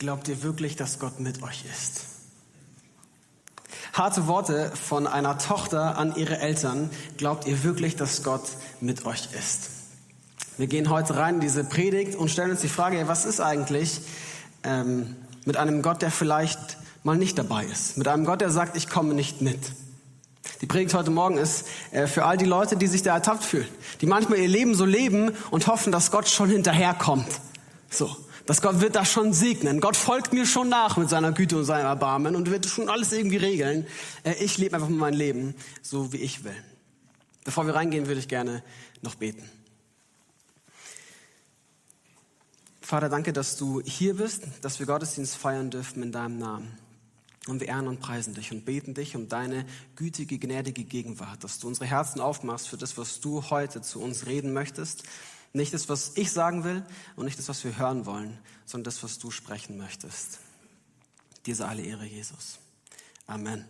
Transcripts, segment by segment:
Glaubt ihr wirklich, dass Gott mit euch ist? Harte Worte von einer Tochter an ihre Eltern. Glaubt ihr wirklich, dass Gott mit euch ist? Wir gehen heute rein in diese Predigt und stellen uns die Frage, was ist eigentlich ähm, mit einem Gott, der vielleicht mal nicht dabei ist? Mit einem Gott, der sagt, ich komme nicht mit. Die Predigt heute Morgen ist äh, für all die Leute, die sich da ertappt fühlen, die manchmal ihr Leben so leben und hoffen, dass Gott schon hinterherkommt. So, dass Gott wird das schon segnen. Gott folgt mir schon nach mit seiner Güte und seinem Erbarmen und wird schon alles irgendwie regeln. Äh, ich lebe einfach mein Leben so, wie ich will. Bevor wir reingehen, würde ich gerne noch beten. Vater, danke, dass du hier bist, dass wir Gottesdienst feiern dürfen in deinem Namen. Und wir ehren und preisen dich und beten dich um deine gütige, gnädige Gegenwart, dass du unsere Herzen aufmachst für das, was du heute zu uns reden möchtest. Nicht das, was ich sagen will und nicht das, was wir hören wollen, sondern das, was du sprechen möchtest. Dir alle Ehre, Jesus. Amen.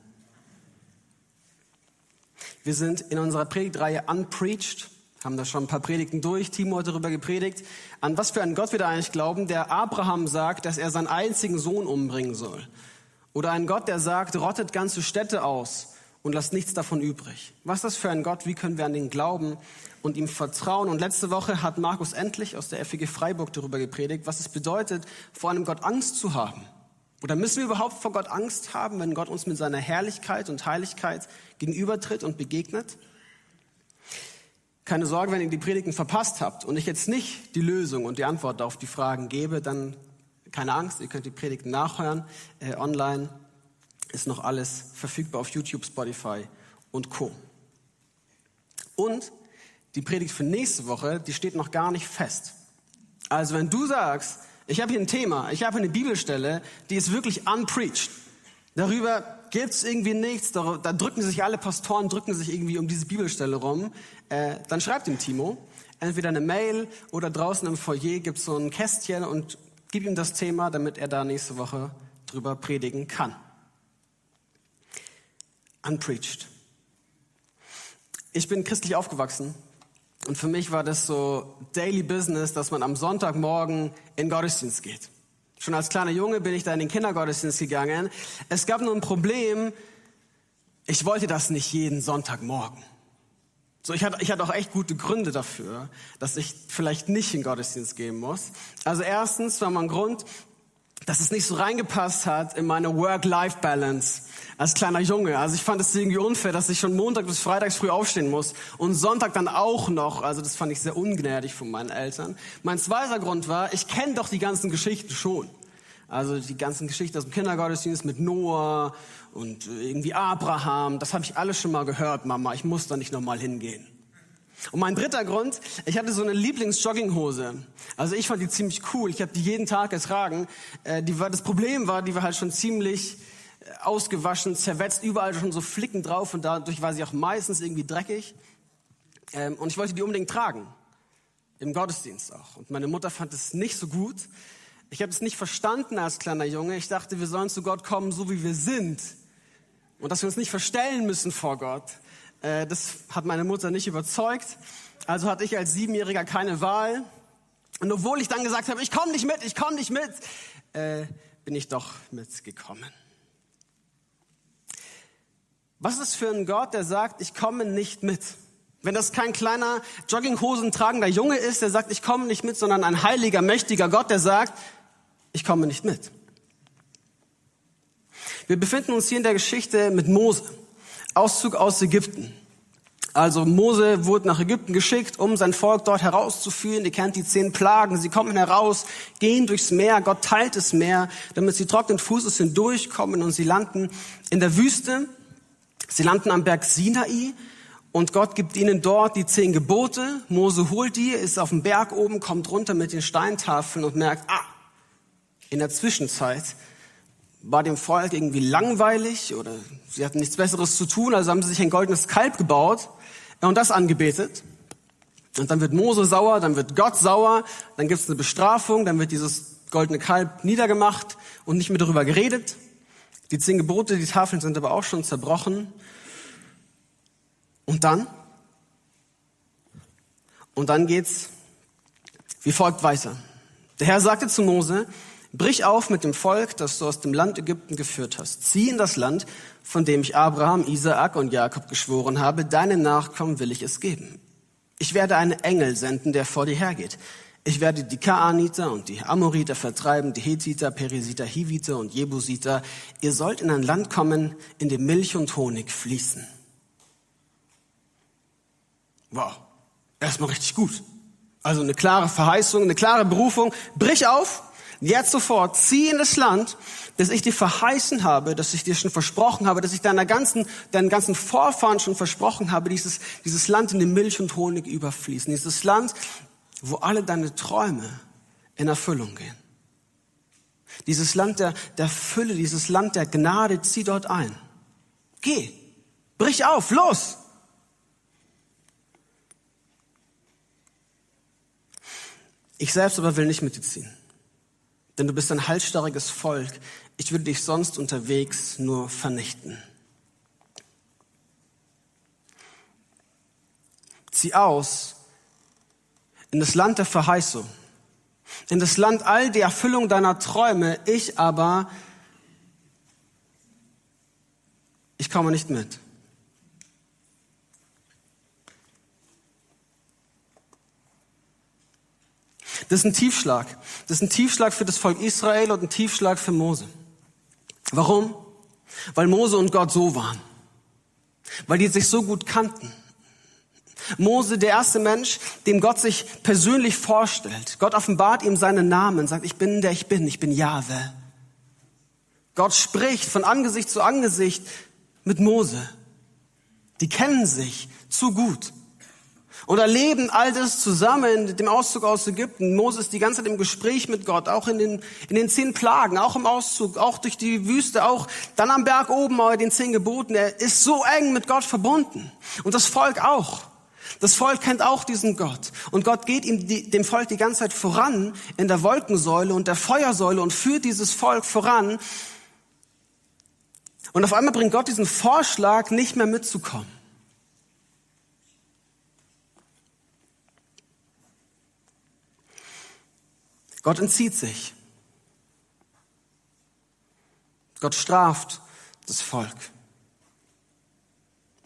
Wir sind in unserer Predigtreihe Unpreached, haben da schon ein paar Predigten durch. Timo hat darüber gepredigt, an was für einen Gott wir da eigentlich glauben, der Abraham sagt, dass er seinen einzigen Sohn umbringen soll. Oder ein Gott, der sagt, rottet ganze Städte aus und lasst nichts davon übrig. Was ist das für ein Gott? Wie können wir an den glauben und ihm vertrauen? Und letzte Woche hat Markus endlich aus der FEG Freiburg darüber gepredigt, was es bedeutet, vor einem Gott Angst zu haben. Oder müssen wir überhaupt vor Gott Angst haben, wenn Gott uns mit seiner Herrlichkeit und Heiligkeit gegenübertritt und begegnet? Keine Sorge, wenn ihr die Predigten verpasst habt und ich jetzt nicht die Lösung und die Antwort auf die Fragen gebe, dann keine Angst, ihr könnt die Predigten nachhören. Äh, online ist noch alles verfügbar auf YouTube, Spotify und Co. Und die Predigt für nächste Woche, die steht noch gar nicht fest. Also wenn du sagst, ich habe hier ein Thema, ich habe eine Bibelstelle, die ist wirklich unpreached. Darüber gibt's irgendwie nichts, da, da, drücken sich alle Pastoren, drücken sich irgendwie um diese Bibelstelle rum, äh, dann schreibt dem Timo entweder eine Mail oder draußen im Foyer gibt's so ein Kästchen und Gib ihm das Thema, damit er da nächste Woche drüber predigen kann. Unpreached. Ich bin christlich aufgewachsen und für mich war das so Daily Business, dass man am Sonntagmorgen in Gottesdienst geht. Schon als kleiner Junge bin ich da in den Kindergottesdienst gegangen. Es gab nur ein Problem, ich wollte das nicht jeden Sonntagmorgen. So, ich hatte, ich hatte auch echt gute Gründe dafür, dass ich vielleicht nicht in Gottesdienst gehen muss. Also erstens war mein Grund, dass es nicht so reingepasst hat in meine Work-Life-Balance als kleiner Junge. Also ich fand es irgendwie unfair, dass ich schon Montag bis Freitags früh aufstehen muss und Sonntag dann auch noch. Also das fand ich sehr ungnädig von meinen Eltern. Mein zweiter Grund war, ich kenne doch die ganzen Geschichten schon. Also die ganzen Geschichten aus dem Kindergottesdienst mit Noah und irgendwie Abraham, das habe ich alles schon mal gehört, Mama, ich muss da nicht nochmal hingehen. Und mein dritter Grund, ich hatte so eine Lieblingsjogginghose. Also ich fand die ziemlich cool, ich habe die jeden Tag getragen. Äh, die war, das Problem war, die war halt schon ziemlich äh, ausgewaschen, zerwetzt, überall schon so Flicken drauf und dadurch war sie auch meistens irgendwie dreckig. Ähm, und ich wollte die unbedingt tragen, im Gottesdienst auch. Und meine Mutter fand es nicht so gut. Ich habe es nicht verstanden als kleiner Junge. Ich dachte, wir sollen zu Gott kommen, so wie wir sind und dass wir uns nicht verstellen müssen vor Gott. Äh, das hat meine Mutter nicht überzeugt. Also hatte ich als Siebenjähriger keine Wahl. Und obwohl ich dann gesagt habe, ich komme nicht mit, ich komme nicht mit, äh, bin ich doch mitgekommen. Was ist für ein Gott, der sagt, ich komme nicht mit? Wenn das kein kleiner Jogginghosen tragender Junge ist, der sagt, ich komme nicht mit, sondern ein heiliger, mächtiger Gott, der sagt, ich komme nicht mit. Wir befinden uns hier in der Geschichte mit Mose. Auszug aus Ägypten. Also Mose wurde nach Ägypten geschickt, um sein Volk dort herauszuführen. Ihr kennt die zehn Plagen. Sie kommen heraus, gehen durchs Meer. Gott teilt das Meer, damit sie trockenen Fußes hindurchkommen und sie landen in der Wüste. Sie landen am Berg Sinai und Gott gibt ihnen dort die zehn Gebote. Mose holt die, ist auf dem Berg oben, kommt runter mit den Steintafeln und merkt, ah, in der Zwischenzeit war dem Volk irgendwie langweilig oder sie hatten nichts Besseres zu tun, also haben sie sich ein goldenes Kalb gebaut und das angebetet. Und dann wird Mose sauer, dann wird Gott sauer, dann gibt es eine Bestrafung, dann wird dieses goldene Kalb niedergemacht und nicht mehr darüber geredet. Die zehn Gebote, die Tafeln sind aber auch schon zerbrochen. Und dann? Und dann geht's wie folgt weiter. Der Herr sagte zu Mose, Brich auf mit dem Volk, das du aus dem Land Ägypten geführt hast. Zieh in das Land, von dem ich Abraham, Isaak und Jakob geschworen habe, deinen Nachkommen will ich es geben. Ich werde einen Engel senden, der vor dir hergeht. Ich werde die Kaaniter und die Amoriter vertreiben, die Hethiter, Perisiter, Hiviter und Jebusiter. Ihr sollt in ein Land kommen, in dem Milch und Honig fließen. Wow, erstmal richtig gut. Also eine klare Verheißung, eine klare Berufung. Brich auf, jetzt sofort, zieh in das Land, das ich dir verheißen habe, das ich dir schon versprochen habe, dass ich deiner ganzen, deinen ganzen Vorfahren schon versprochen habe, dieses, dieses Land in dem Milch und Honig überfließen. Dieses Land, wo alle deine Träume in Erfüllung gehen. Dieses Land der, der Fülle, dieses Land der Gnade, zieh dort ein. Geh, brich auf, los! Ich selbst aber will nicht mit dir ziehen, denn du bist ein halsstarriges Volk. Ich würde dich sonst unterwegs nur vernichten. Zieh aus in das Land der Verheißung, in das Land all die Erfüllung deiner Träume. Ich aber, ich komme nicht mit. Das ist ein Tiefschlag. Das ist ein Tiefschlag für das Volk Israel und ein Tiefschlag für Mose. Warum? Weil Mose und Gott so waren. Weil die sich so gut kannten. Mose, der erste Mensch, dem Gott sich persönlich vorstellt. Gott offenbart ihm seinen Namen, sagt, ich bin der ich bin, ich bin Jahwe. Gott spricht von Angesicht zu Angesicht mit Mose. Die kennen sich zu gut und erleben all das zusammen, dem Auszug aus Ägypten. Moses die ganze Zeit im Gespräch mit Gott, auch in den, in den zehn Plagen, auch im Auszug, auch durch die Wüste, auch dann am Berg oben bei den zehn Geboten. Er ist so eng mit Gott verbunden. Und das Volk auch. Das Volk kennt auch diesen Gott. Und Gott geht ihm, die, dem Volk die ganze Zeit voran in der Wolkensäule und der Feuersäule und führt dieses Volk voran. Und auf einmal bringt Gott diesen Vorschlag, nicht mehr mitzukommen. Gott entzieht sich. Gott straft das Volk.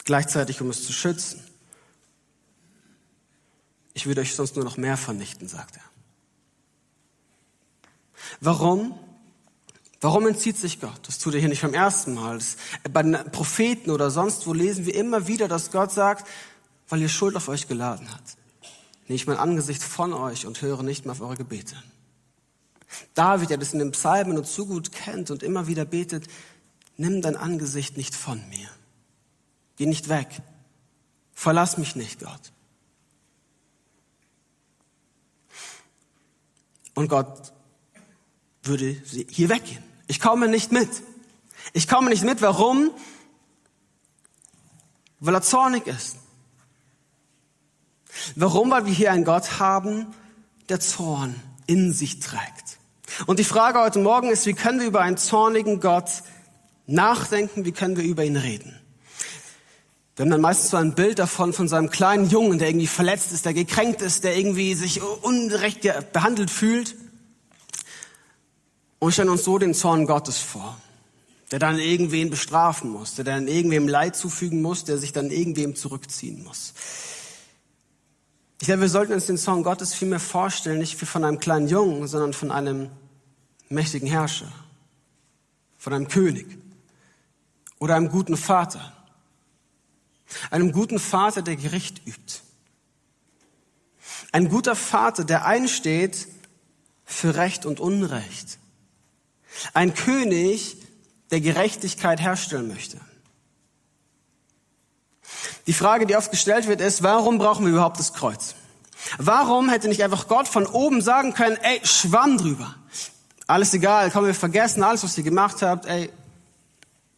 Gleichzeitig, um es zu schützen. Ich würde euch sonst nur noch mehr vernichten, sagt er. Warum? Warum entzieht sich Gott? Das tut er hier nicht beim ersten Mal. Das, bei den Propheten oder sonst wo lesen wir immer wieder, dass Gott sagt, weil ihr Schuld auf euch geladen hat. Nehme ich mein Angesicht von euch und höre nicht mehr auf eure Gebete. David, der das in den Psalmen und zu gut kennt und immer wieder betet, nimm dein Angesicht nicht von mir. Geh nicht weg. Verlass mich nicht, Gott. Und Gott würde hier weggehen. Ich komme nicht mit. Ich komme nicht mit. Warum? Weil er zornig ist. Warum? Weil wir hier einen Gott haben, der Zorn in sich trägt. Und die Frage heute Morgen ist, wie können wir über einen zornigen Gott nachdenken, wie können wir über ihn reden? Wir haben dann meistens so ein Bild davon, von so einem kleinen Jungen, der irgendwie verletzt ist, der gekränkt ist, der irgendwie sich unrecht behandelt fühlt. Und stellen uns so den Zorn Gottes vor, der dann irgendwen bestrafen muss, der dann irgendwem Leid zufügen muss, der sich dann irgendwem zurückziehen muss. Ich glaube, wir sollten uns den Zorn Gottes viel mehr vorstellen, nicht wie von einem kleinen Jungen, sondern von einem mächtigen Herrscher, von einem König oder einem guten Vater. Einem guten Vater, der Gericht übt. Ein guter Vater, der einsteht für Recht und Unrecht. Ein König, der Gerechtigkeit herstellen möchte. Die Frage, die oft gestellt wird, ist, warum brauchen wir überhaupt das Kreuz? Warum hätte nicht einfach Gott von oben sagen können, ey, schwamm drüber. Alles egal, komm, wir vergessen alles, was ihr gemacht habt. Ey,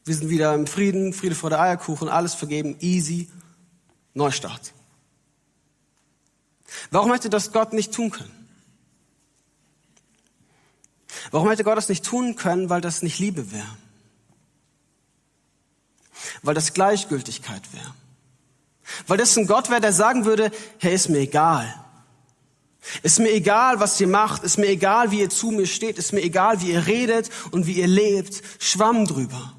wir sind wieder im Frieden, Friede vor der Eierkuchen, alles vergeben, easy, Neustart. Warum hätte das Gott nicht tun können? Warum hätte Gott das nicht tun können? Weil das nicht Liebe wäre. Weil das Gleichgültigkeit wäre. Weil das ein Gott wäre, der sagen würde, hey, ist mir egal. Ist mir egal, was ihr macht, ist mir egal, wie ihr zu mir steht, ist mir egal, wie ihr redet und wie ihr lebt, schwamm drüber.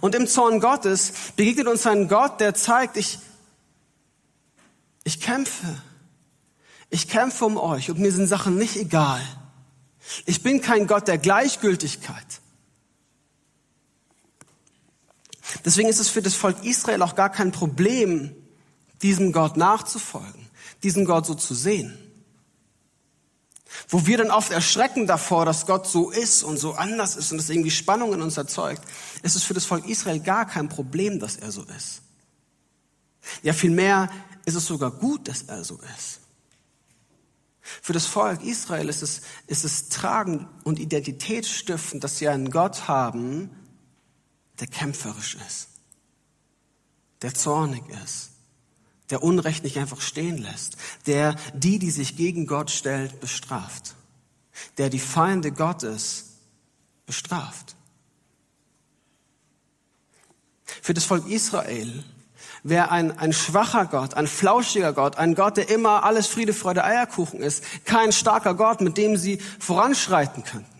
Und im Zorn Gottes begegnet uns ein Gott, der zeigt, ich, ich kämpfe. Ich kämpfe um euch und mir sind Sachen nicht egal. Ich bin kein Gott der Gleichgültigkeit. Deswegen ist es für das Volk Israel auch gar kein Problem, diesem Gott nachzufolgen, diesen Gott so zu sehen. Wo wir dann oft erschrecken davor, dass Gott so ist und so anders ist und es irgendwie Spannung in uns erzeugt, ist es für das Volk Israel gar kein Problem, dass er so ist. Ja, vielmehr ist es sogar gut, dass er so ist. Für das Volk Israel ist es, ist es tragend und identitätsstiftend, dass sie einen Gott haben, der kämpferisch ist, der zornig ist, der Unrecht nicht einfach stehen lässt, der die, die sich gegen Gott stellt, bestraft, der die Feinde Gottes bestraft. Für das Volk Israel wäre ein, ein schwacher Gott, ein flauschiger Gott, ein Gott, der immer alles Friede, Freude, Eierkuchen ist, kein starker Gott, mit dem sie voranschreiten könnten.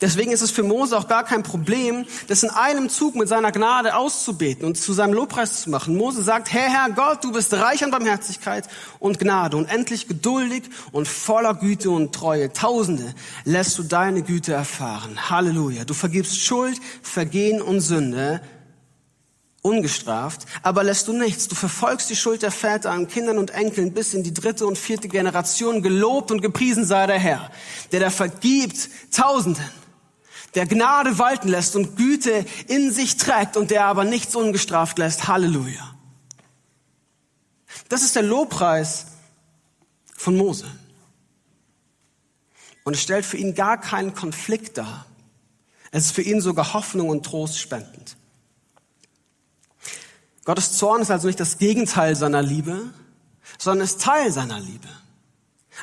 Deswegen ist es für Mose auch gar kein Problem, das in einem Zug mit seiner Gnade auszubeten und zu seinem Lobpreis zu machen. Mose sagt, Herr, Herr Gott, du bist reich an Barmherzigkeit und Gnade und endlich geduldig und voller Güte und Treue. Tausende lässt du deine Güte erfahren. Halleluja. Du vergibst Schuld, Vergehen und Sünde ungestraft, aber lässt du nichts. Du verfolgst die Schuld der Väter an Kindern und Enkeln bis in die dritte und vierte Generation. Gelobt und gepriesen sei der Herr, der da vergibt Tausenden, der Gnade walten lässt und Güte in sich trägt und der aber nichts ungestraft lässt. Halleluja. Das ist der Lobpreis von Mose. Und es stellt für ihn gar keinen Konflikt dar. Es ist für ihn sogar Hoffnung und Trost spendend. Gottes Zorn ist also nicht das Gegenteil seiner Liebe, sondern ist Teil seiner Liebe.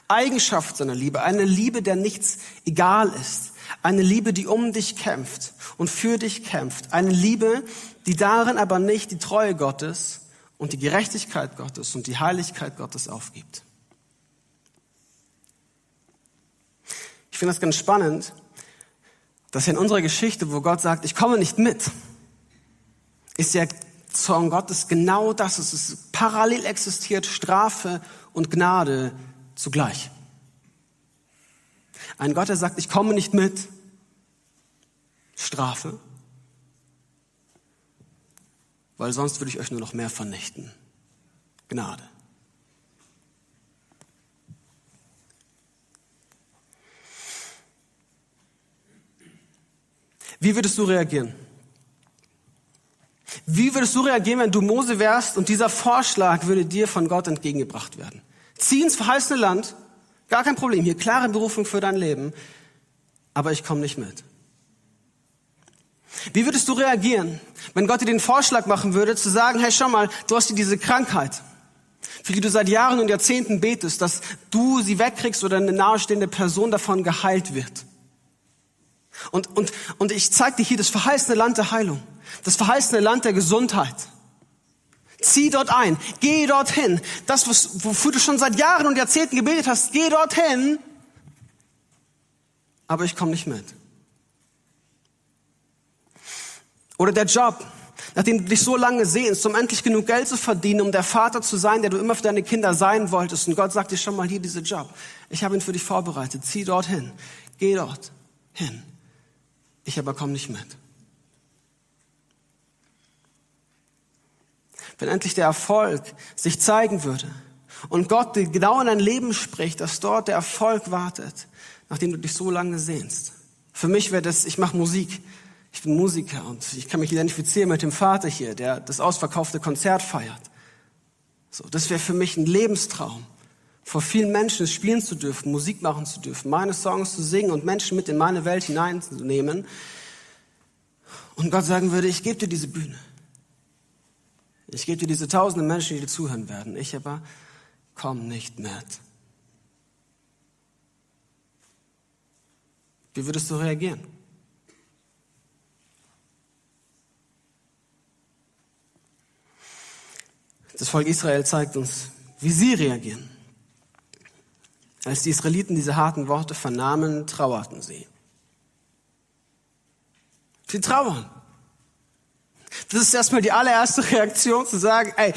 Eigenschaft seiner Liebe, eine Liebe, der nichts egal ist, eine Liebe, die um dich kämpft und für dich kämpft, eine Liebe, die darin aber nicht die Treue Gottes und die Gerechtigkeit Gottes und die Heiligkeit Gottes aufgibt. Ich finde das ganz spannend, dass in unserer Geschichte, wo Gott sagt, ich komme nicht mit, ist ja Zorn Gottes genau das. Es ist parallel existiert Strafe und Gnade zugleich. Ein Gott, der sagt, ich komme nicht mit. Strafe. Weil sonst würde ich euch nur noch mehr vernichten. Gnade. Wie würdest du reagieren? Wie würdest du reagieren, wenn du Mose wärst und dieser Vorschlag würde dir von Gott entgegengebracht werden? Zieh ins verheißene Land, gar kein Problem, hier klare Berufung für dein Leben, aber ich komme nicht mit. Wie würdest du reagieren, wenn Gott dir den Vorschlag machen würde, zu sagen, hey, schau mal, du hast hier diese Krankheit, für die du seit Jahren und Jahrzehnten betest, dass du sie wegkriegst oder eine nahestehende Person davon geheilt wird. Und, und, und ich zeige dir hier das verheißene Land der Heilung, das verheißene Land der Gesundheit. Zieh dort ein, geh dorthin. Das, wofür du schon seit Jahren und Jahrzehnten gebetet hast, geh dorthin. Aber ich komme nicht mit. Oder der Job, nachdem du dich so lange sehnst, um endlich genug Geld zu verdienen, um der Vater zu sein, der du immer für deine Kinder sein wolltest. Und Gott sagt dir schon mal hier diese Job. Ich habe ihn für dich vorbereitet. Zieh dorthin. Geh dort hin. Ich aber komme nicht mit. Wenn endlich der Erfolg sich zeigen würde und Gott genau in dein Leben spricht, dass dort der Erfolg wartet, nachdem du dich so lange sehnst. Für mich wäre das, ich mache Musik. Ich bin Musiker und ich kann mich identifizieren mit dem Vater hier, der das ausverkaufte Konzert feiert. So, das wäre für mich ein Lebenstraum vor vielen Menschen spielen zu dürfen, Musik machen zu dürfen, meine Songs zu singen und Menschen mit in meine Welt hineinzunehmen. Und Gott sagen würde, ich gebe dir diese Bühne. Ich gebe dir diese tausende Menschen, die dir zuhören werden. Ich aber komm nicht mit. Wie würdest du reagieren? Das Volk Israel zeigt uns, wie sie reagieren. Als die Israeliten diese harten Worte vernahmen, trauerten sie. Sie trauern. Das ist erstmal die allererste Reaktion zu sagen, ey,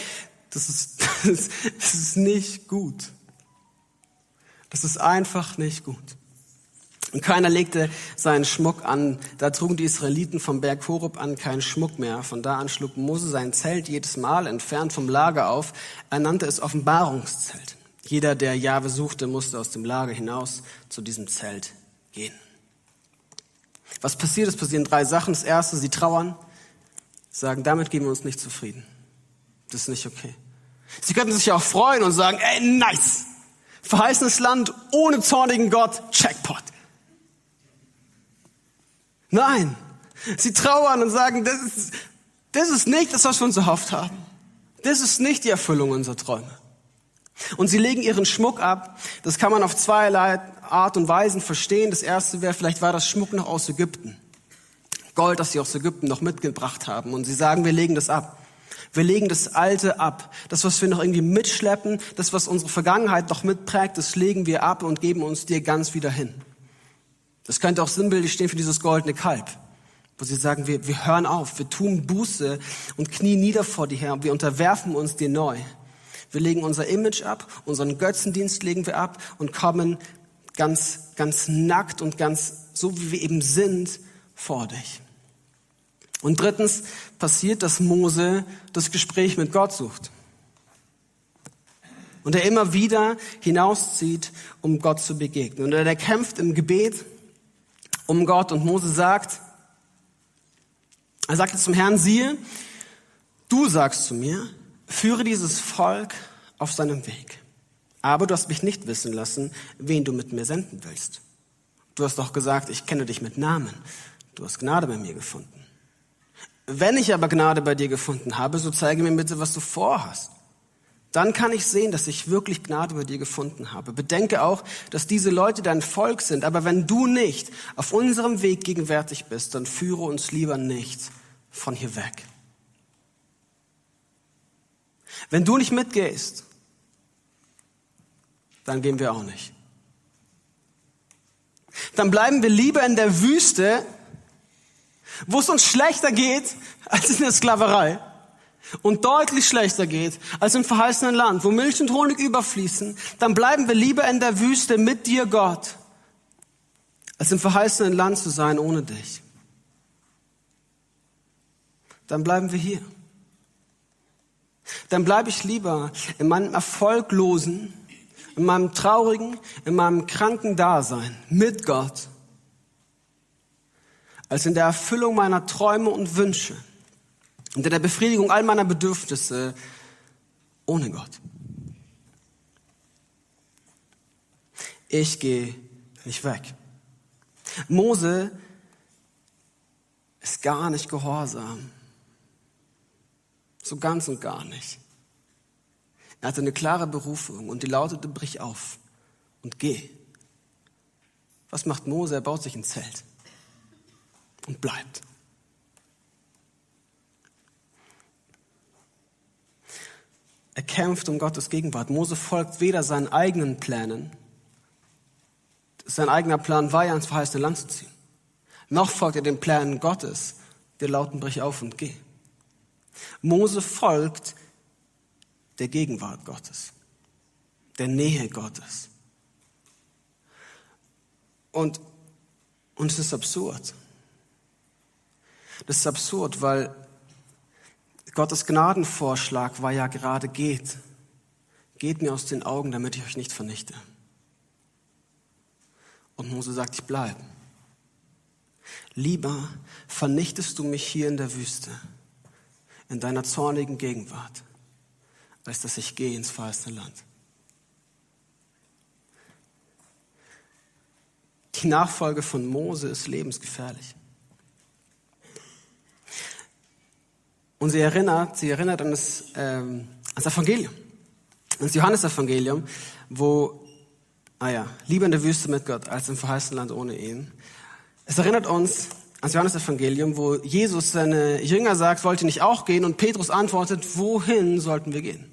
das ist, das, das ist nicht gut. Das ist einfach nicht gut. Und keiner legte seinen Schmuck an. Da trugen die Israeliten vom Berg Horeb an keinen Schmuck mehr. Von da an schlug Mose sein Zelt jedes Mal entfernt vom Lager auf. Er nannte es Offenbarungszelt. Jeder, der Jahwe suchte, musste aus dem Lager hinaus zu diesem Zelt gehen. Was passiert? Es passieren drei Sachen. Das erste, sie trauern, sagen, damit geben wir uns nicht zufrieden. Das ist nicht okay. Sie könnten sich auch freuen und sagen, ey, nice. Verheißenes Land ohne zornigen Gott, Checkpot. Nein, sie trauern und sagen, das ist, das ist nicht das, was wir uns erhofft haben. Das ist nicht die Erfüllung unserer Träume. Und sie legen ihren Schmuck ab. Das kann man auf zweierlei Art und Weisen verstehen. Das erste wäre, vielleicht war das Schmuck noch aus Ägypten. Gold, das sie aus Ägypten noch mitgebracht haben. Und sie sagen, wir legen das ab. Wir legen das Alte ab. Das, was wir noch irgendwie mitschleppen, das, was unsere Vergangenheit noch mitprägt, das legen wir ab und geben uns dir ganz wieder hin. Das könnte auch sinnbildlich stehen für dieses goldene Kalb, wo sie sagen, wir, wir hören auf, wir tun Buße und knien nieder vor dir her und wir unterwerfen uns dir neu. Wir legen unser Image ab, unseren Götzendienst legen wir ab und kommen ganz, ganz nackt und ganz so, wie wir eben sind, vor dich. Und drittens passiert, dass Mose das Gespräch mit Gott sucht. Und er immer wieder hinauszieht, um Gott zu begegnen. Und er kämpft im Gebet um Gott. Und Mose sagt, er sagte zum Herrn, siehe, du sagst zu mir, führe dieses Volk auf seinem Weg. Aber du hast mich nicht wissen lassen, wen du mit mir senden willst. Du hast doch gesagt, ich kenne dich mit Namen. Du hast Gnade bei mir gefunden. Wenn ich aber Gnade bei dir gefunden habe, so zeige mir bitte, was du vorhast. Dann kann ich sehen, dass ich wirklich Gnade bei dir gefunden habe. Bedenke auch, dass diese Leute dein Volk sind. Aber wenn du nicht auf unserem Weg gegenwärtig bist, dann führe uns lieber nicht von hier weg. Wenn du nicht mitgehst, dann gehen wir auch nicht. Dann bleiben wir lieber in der Wüste, wo es uns schlechter geht als in der Sklaverei und deutlich schlechter geht als im verheißenen Land, wo Milch und Honig überfließen, dann bleiben wir lieber in der Wüste mit dir, Gott, als im verheißenen Land zu sein ohne dich. Dann bleiben wir hier. Dann bleibe ich lieber in meinem erfolglosen, in meinem traurigen, in meinem kranken Dasein mit Gott, als in der Erfüllung meiner Träume und Wünsche und in der Befriedigung all meiner Bedürfnisse ohne Gott. Ich gehe nicht weg. Mose ist gar nicht gehorsam. So ganz und gar nicht. Er hatte eine klare Berufung und die lautete, brich auf und geh. Was macht Mose? Er baut sich ein Zelt und bleibt. Er kämpft um Gottes Gegenwart. Mose folgt weder seinen eigenen Plänen, sein eigener Plan war ja ins verheißene Land zu ziehen, noch folgt er den Plänen Gottes, der lauten, brich auf und geh. Mose folgt der Gegenwart Gottes, der Nähe Gottes. Und, und es ist absurd. Das ist absurd, weil Gottes Gnadenvorschlag war ja gerade geht. Geht mir aus den Augen, damit ich euch nicht vernichte. Und Mose sagt, ich bleibe. Lieber vernichtest du mich hier in der Wüste, in deiner zornigen Gegenwart, als dass ich gehe ins verheißene Land. Die Nachfolge von Mose ist lebensgefährlich. Und sie erinnert, sie erinnert an das, ähm, das Evangelium, an das Johannesevangelium, wo, ah ja, lieber in der Wüste mit Gott als im verheißenen Land ohne ihn. Es erinnert uns an das Johannesevangelium, wo Jesus seine Jünger sagt, wollt ihr nicht auch gehen? Und Petrus antwortet, wohin sollten wir gehen?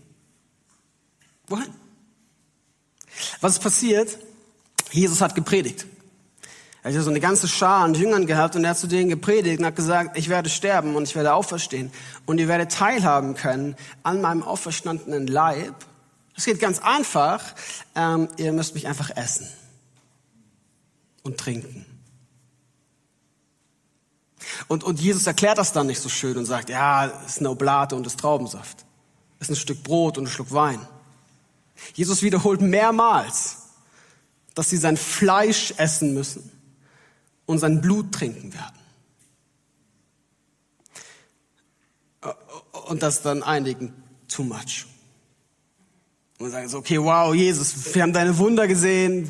Wohin? Was ist passiert? Jesus hat gepredigt. Er hat so eine ganze Schar an Jüngern gehabt und er hat zu denen gepredigt und hat gesagt, ich werde sterben und ich werde auferstehen und ihr werdet teilhaben können an meinem auferstandenen Leib. Es geht ganz einfach. Ähm, ihr müsst mich einfach essen und trinken. Und, und Jesus erklärt das dann nicht so schön und sagt, ja, es ist eine Oblate und es ist Traubensaft. Es ist ein Stück Brot und ein Schluck Wein. Jesus wiederholt mehrmals, dass sie sein Fleisch essen müssen und sein Blut trinken werden. Und das dann einigen too much. Und sagen so, okay, wow, Jesus, wir haben deine Wunder gesehen.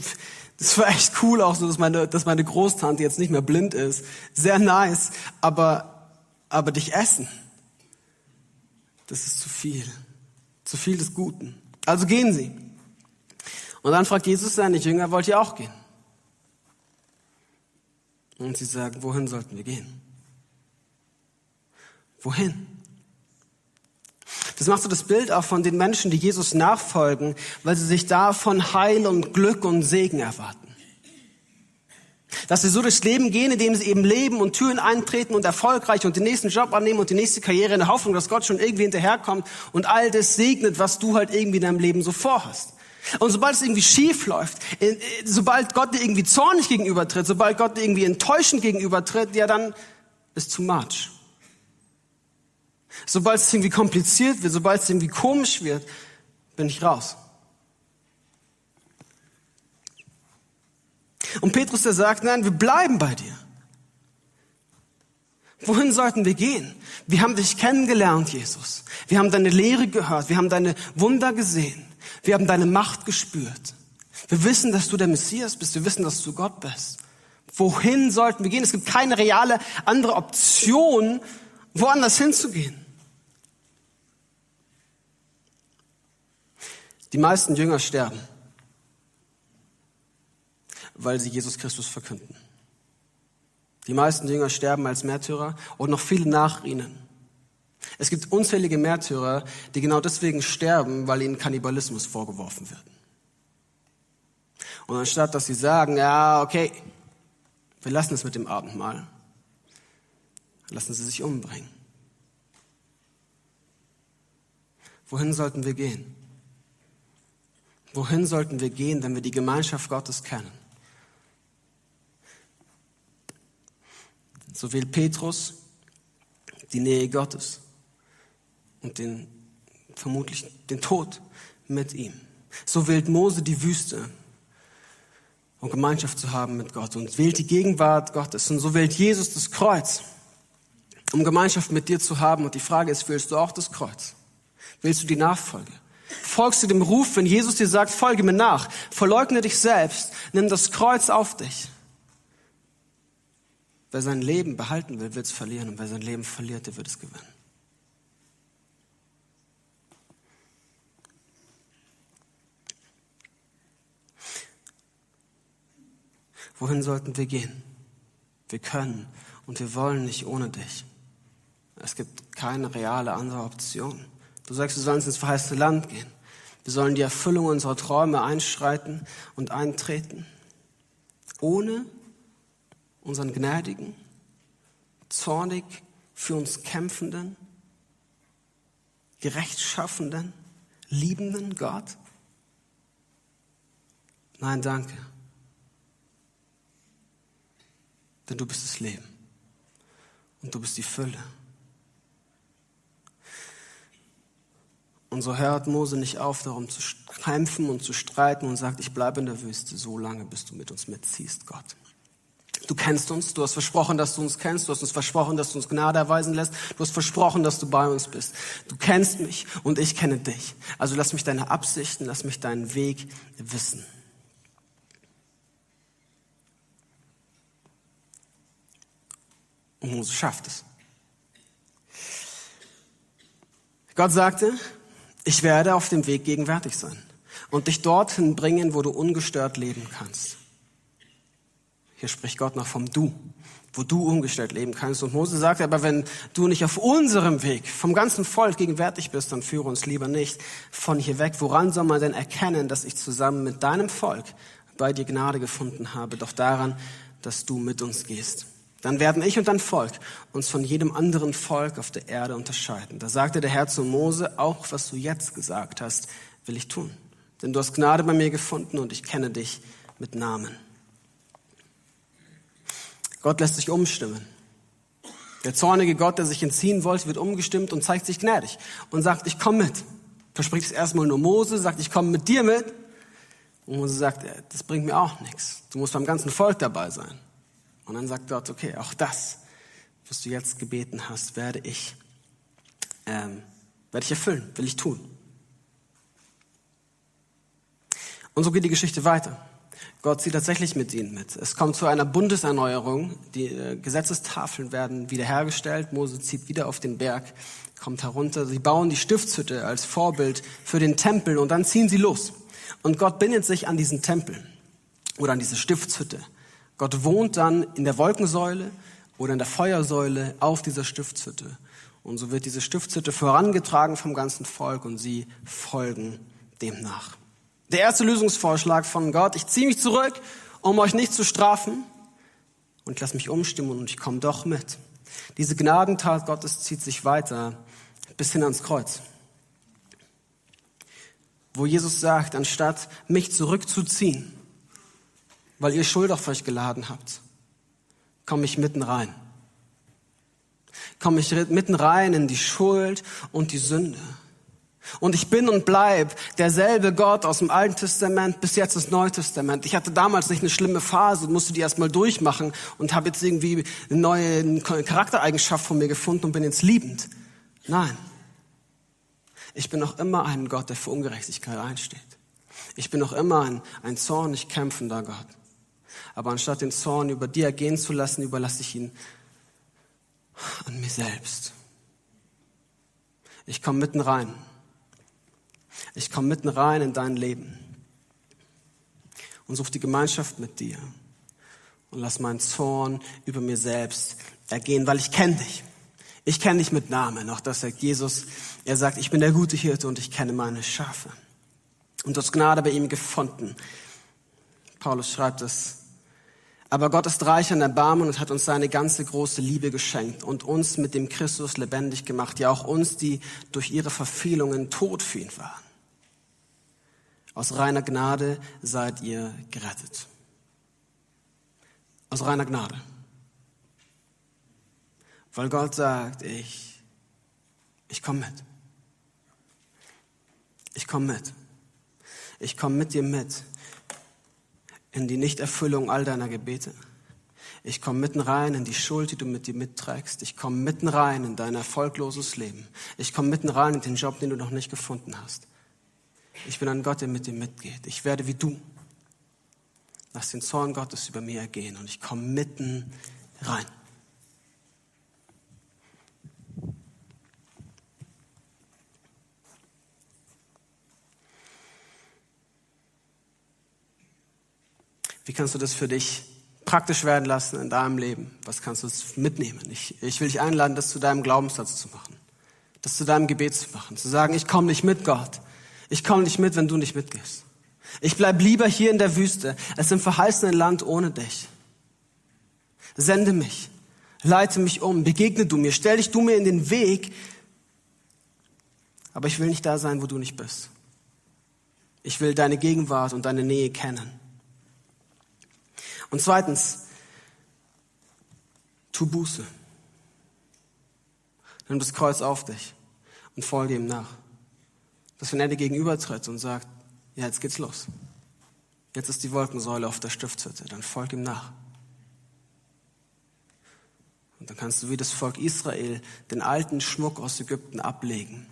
Das war echt cool auch so, dass meine, dass meine Großtante jetzt nicht mehr blind ist. Sehr nice. Aber, aber dich essen, das ist zu viel. Zu viel des Guten. Also gehen Sie. Und dann fragt Jesus seine Jünger, wollt ihr auch gehen? Und sie sagen, wohin sollten wir gehen? Wohin? Das macht so das Bild auch von den Menschen, die Jesus nachfolgen, weil sie sich da von Heil und Glück und Segen erwarten. Dass sie so durchs Leben gehen, indem sie eben leben und Türen eintreten und erfolgreich und den nächsten Job annehmen und die nächste Karriere in der Hoffnung, dass Gott schon irgendwie hinterherkommt und all das segnet, was du halt irgendwie in deinem Leben so vorhast. Und sobald es irgendwie schief läuft, sobald Gott dir irgendwie zornig gegenübertritt, sobald Gott dir irgendwie enttäuschend gegenübertritt, ja dann ist too much. Sobald es irgendwie kompliziert wird, sobald es irgendwie komisch wird, bin ich raus. Und Petrus, der sagt, nein, wir bleiben bei dir. Wohin sollten wir gehen? Wir haben dich kennengelernt, Jesus. Wir haben deine Lehre gehört. Wir haben deine Wunder gesehen. Wir haben deine Macht gespürt. Wir wissen, dass du der Messias bist. Wir wissen, dass du Gott bist. Wohin sollten wir gehen? Es gibt keine reale andere Option, woanders hinzugehen. Die meisten Jünger sterben, weil sie Jesus Christus verkünden. Die meisten Jünger sterben als Märtyrer und noch viele nach ihnen. Es gibt unzählige Märtyrer, die genau deswegen sterben, weil ihnen Kannibalismus vorgeworfen wird. Und anstatt dass sie sagen, ja, okay, wir lassen es mit dem Abendmahl, lassen sie sich umbringen. Wohin sollten wir gehen? Wohin sollten wir gehen, wenn wir die Gemeinschaft Gottes kennen? So will Petrus die Nähe Gottes und den, vermutlich den Tod mit ihm. So wählt Mose die Wüste, um Gemeinschaft zu haben mit Gott und wählt die Gegenwart Gottes. Und so wählt Jesus das Kreuz, um Gemeinschaft mit dir zu haben. Und die Frage ist, wählst du auch das Kreuz? Wählst du die Nachfolge? Folgst du dem Ruf, wenn Jesus dir sagt, folge mir nach, verleugne dich selbst, nimm das Kreuz auf dich. Wer sein Leben behalten will, wird es verlieren. Und wer sein Leben verliert, der wird es gewinnen. Wohin sollten wir gehen? Wir können und wir wollen nicht ohne dich. Es gibt keine reale andere Option. Du sagst, wir sollen ins verheißene Land gehen. Wir sollen die Erfüllung unserer Träume einschreiten und eintreten, ohne unseren gnädigen, zornig für uns kämpfenden, gerechtschaffenden, liebenden Gott? Nein, danke. Denn du bist das Leben. Und du bist die Fülle. Und so hört Mose nicht auf, darum zu kämpfen und zu streiten und sagt, ich bleibe in der Wüste so lange, bis du mit uns mitziehst, Gott. Du kennst uns, du hast versprochen, dass du uns kennst, du hast uns versprochen, dass du uns Gnade erweisen lässt, du hast versprochen, dass du bei uns bist. Du kennst mich und ich kenne dich. Also lass mich deine Absichten, lass mich deinen Weg wissen. Und Mose schafft es. Gott sagte, ich werde auf dem Weg gegenwärtig sein und dich dorthin bringen, wo du ungestört leben kannst. Hier spricht Gott noch vom Du. wo du ungestellt leben kannst. Und Mose sagt aber, wenn du nicht auf unserem Weg vom ganzen Volk gegenwärtig bist, dann führe uns lieber nicht von hier weg. Woran soll man denn erkennen, dass ich zusammen mit deinem Volk bei dir Gnade gefunden habe? Doch daran, dass du mit uns gehst. Dann werden ich und dein Volk uns von jedem anderen Volk auf der Erde unterscheiden. Da sagte der Herr zu Mose, auch was du jetzt gesagt hast, will ich tun. Denn du hast Gnade bei mir gefunden und ich kenne dich mit Namen. Gott lässt sich umstimmen. Der zornige Gott, der sich entziehen wollte, wird umgestimmt und zeigt sich gnädig und sagt, ich komme mit. Verspricht es erstmal nur Mose, sagt, ich komme mit dir mit. Und Mose sagt, das bringt mir auch nichts. Du musst beim ganzen Volk dabei sein. Und dann sagt Gott, okay, auch das, was du jetzt gebeten hast, werde ich, ähm, werde ich erfüllen, will ich tun. Und so geht die Geschichte weiter. Gott zieht tatsächlich mit ihnen mit. Es kommt zu einer Bundeserneuerung. Die äh, Gesetzestafeln werden wiederhergestellt. Mose zieht wieder auf den Berg, kommt herunter. Sie bauen die Stiftshütte als Vorbild für den Tempel und dann ziehen sie los. Und Gott bindet sich an diesen Tempel oder an diese Stiftshütte. Gott wohnt dann in der Wolkensäule oder in der Feuersäule auf dieser Stiftshütte. Und so wird diese Stiftshütte vorangetragen vom ganzen Volk und sie folgen dem nach. Der erste Lösungsvorschlag von Gott, ich ziehe mich zurück, um euch nicht zu strafen und ich lasse mich umstimmen und ich komme doch mit. Diese Gnadentat Gottes zieht sich weiter bis hin ans Kreuz. Wo Jesus sagt, anstatt mich zurückzuziehen, weil ihr Schuld auf euch geladen habt, komme ich mitten rein. Komme ich mitten rein in die Schuld und die Sünde. Und ich bin und bleib derselbe Gott aus dem Alten Testament bis jetzt das Neue Testament. Ich hatte damals nicht eine schlimme Phase und musste die erstmal durchmachen und habe jetzt irgendwie eine neue Charaktereigenschaft von mir gefunden und bin jetzt liebend. Nein. Ich bin noch immer ein Gott, der für Ungerechtigkeit einsteht. Ich bin noch immer ein, ein zornig kämpfender Gott. Aber anstatt den Zorn über dir ergehen zu lassen, überlasse ich ihn an mir selbst. Ich komme mitten rein ich komme mitten rein in dein Leben und suche die Gemeinschaft mit dir und lass meinen Zorn über mir selbst ergehen, weil ich kenne dich. Ich kenne dich mit Namen. Auch das sagt Jesus. Er sagt, ich bin der gute Hirte und ich kenne meine Schafe. Und du hast Gnade bei ihm gefunden. Paulus schreibt es. Aber Gott ist reich an Erbarmen und hat uns seine ganze große Liebe geschenkt und uns mit dem Christus lebendig gemacht. Ja, auch uns, die durch ihre Verfehlungen tot für ihn waren. Aus reiner Gnade seid ihr gerettet. Aus reiner Gnade. Weil Gott sagt, ich, ich komme mit. Ich komme mit. Ich komme mit dir mit in die Nichterfüllung all deiner Gebete. Ich komme mitten rein in die Schuld, die du mit dir mitträgst. Ich komme mitten rein in dein erfolgloses Leben. Ich komme mitten rein in den Job, den du noch nicht gefunden hast. Ich bin ein Gott, der mit dir mitgeht. Ich werde wie du. Lass den Zorn Gottes über mir ergehen und ich komme mitten rein. Wie kannst du das für dich praktisch werden lassen in deinem Leben? Was kannst du mitnehmen? Ich, ich will dich einladen, das zu deinem Glaubenssatz zu machen, das zu deinem Gebet zu machen, zu sagen, ich komme nicht mit Gott, ich komme nicht mit, wenn du nicht mitgehst. Ich bleib lieber hier in der Wüste, als im verheißenen Land ohne dich. Sende mich, leite mich um, begegne du mir, stell dich du mir in den Weg, aber ich will nicht da sein, wo du nicht bist. Ich will deine Gegenwart und deine Nähe kennen. Und zweitens, tu Buße. Nimm das Kreuz auf dich und folge ihm nach. Dass wenn er dir gegenübertritt und sagt, ja, jetzt geht's los. Jetzt ist die Wolkensäule auf der Stiftshütte, dann folg ihm nach. Und dann kannst du wie das Volk Israel den alten Schmuck aus Ägypten ablegen.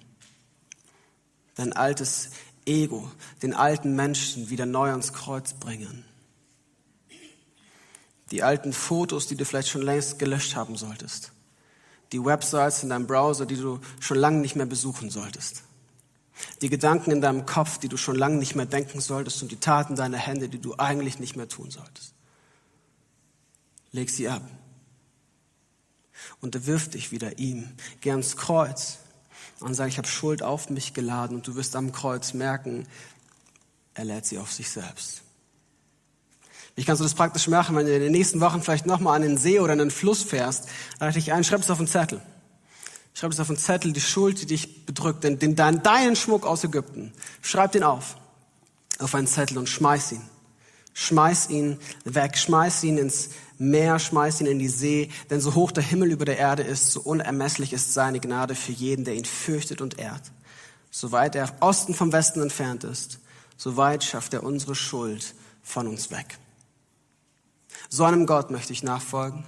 Dein altes Ego, den alten Menschen wieder neu ans Kreuz bringen. Die alten Fotos, die du vielleicht schon längst gelöscht haben solltest. Die Websites in deinem Browser, die du schon lange nicht mehr besuchen solltest. Die Gedanken in deinem Kopf, die du schon lange nicht mehr denken solltest und die Taten deiner Hände, die du eigentlich nicht mehr tun solltest. Leg sie ab und er wirft dich wieder ihm. Geh ans Kreuz und sag, ich habe Schuld auf mich geladen und du wirst am Kreuz merken, er lädt sie auf sich selbst. Wie kannst du das praktisch machen, wenn du in den nächsten Wochen vielleicht nochmal an den See oder an den Fluss fährst? Lade dich ein, schreib es auf einen Zettel. Schreib es auf einen Zettel, die Schuld, die dich bedrückt, den, den, deinen Schmuck aus Ägypten. Schreib den auf, auf einen Zettel und schmeiß ihn. Schmeiß ihn weg, schmeiß ihn ins Meer, schmeiß ihn in die See, denn so hoch der Himmel über der Erde ist, so unermesslich ist seine Gnade für jeden, der ihn fürchtet und ehrt. So weit er Osten vom Westen entfernt ist, so weit schafft er unsere Schuld von uns weg. So einem Gott möchte ich nachfolgen.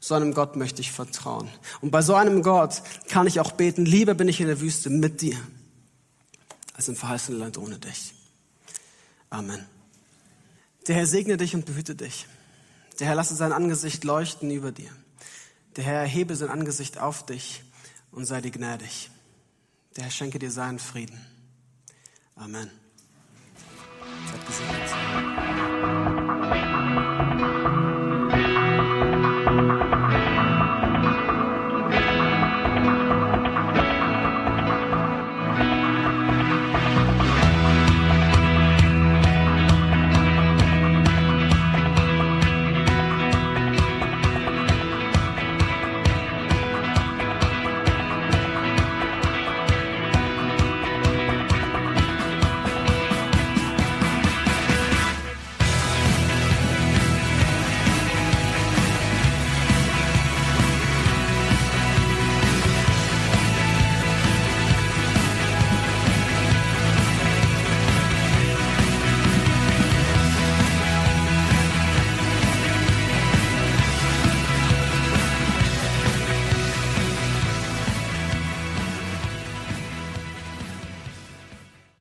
So einem Gott möchte ich vertrauen. Und bei so einem Gott kann ich auch beten, lieber bin ich in der Wüste mit dir, als im verheißenen Land ohne dich. Amen. Der Herr segne dich und behüte dich. Der Herr lasse sein Angesicht leuchten über dir. Der Herr erhebe sein Angesicht auf dich und sei dir gnädig. Der Herr schenke dir seinen Frieden. Amen. Seid gesegnet.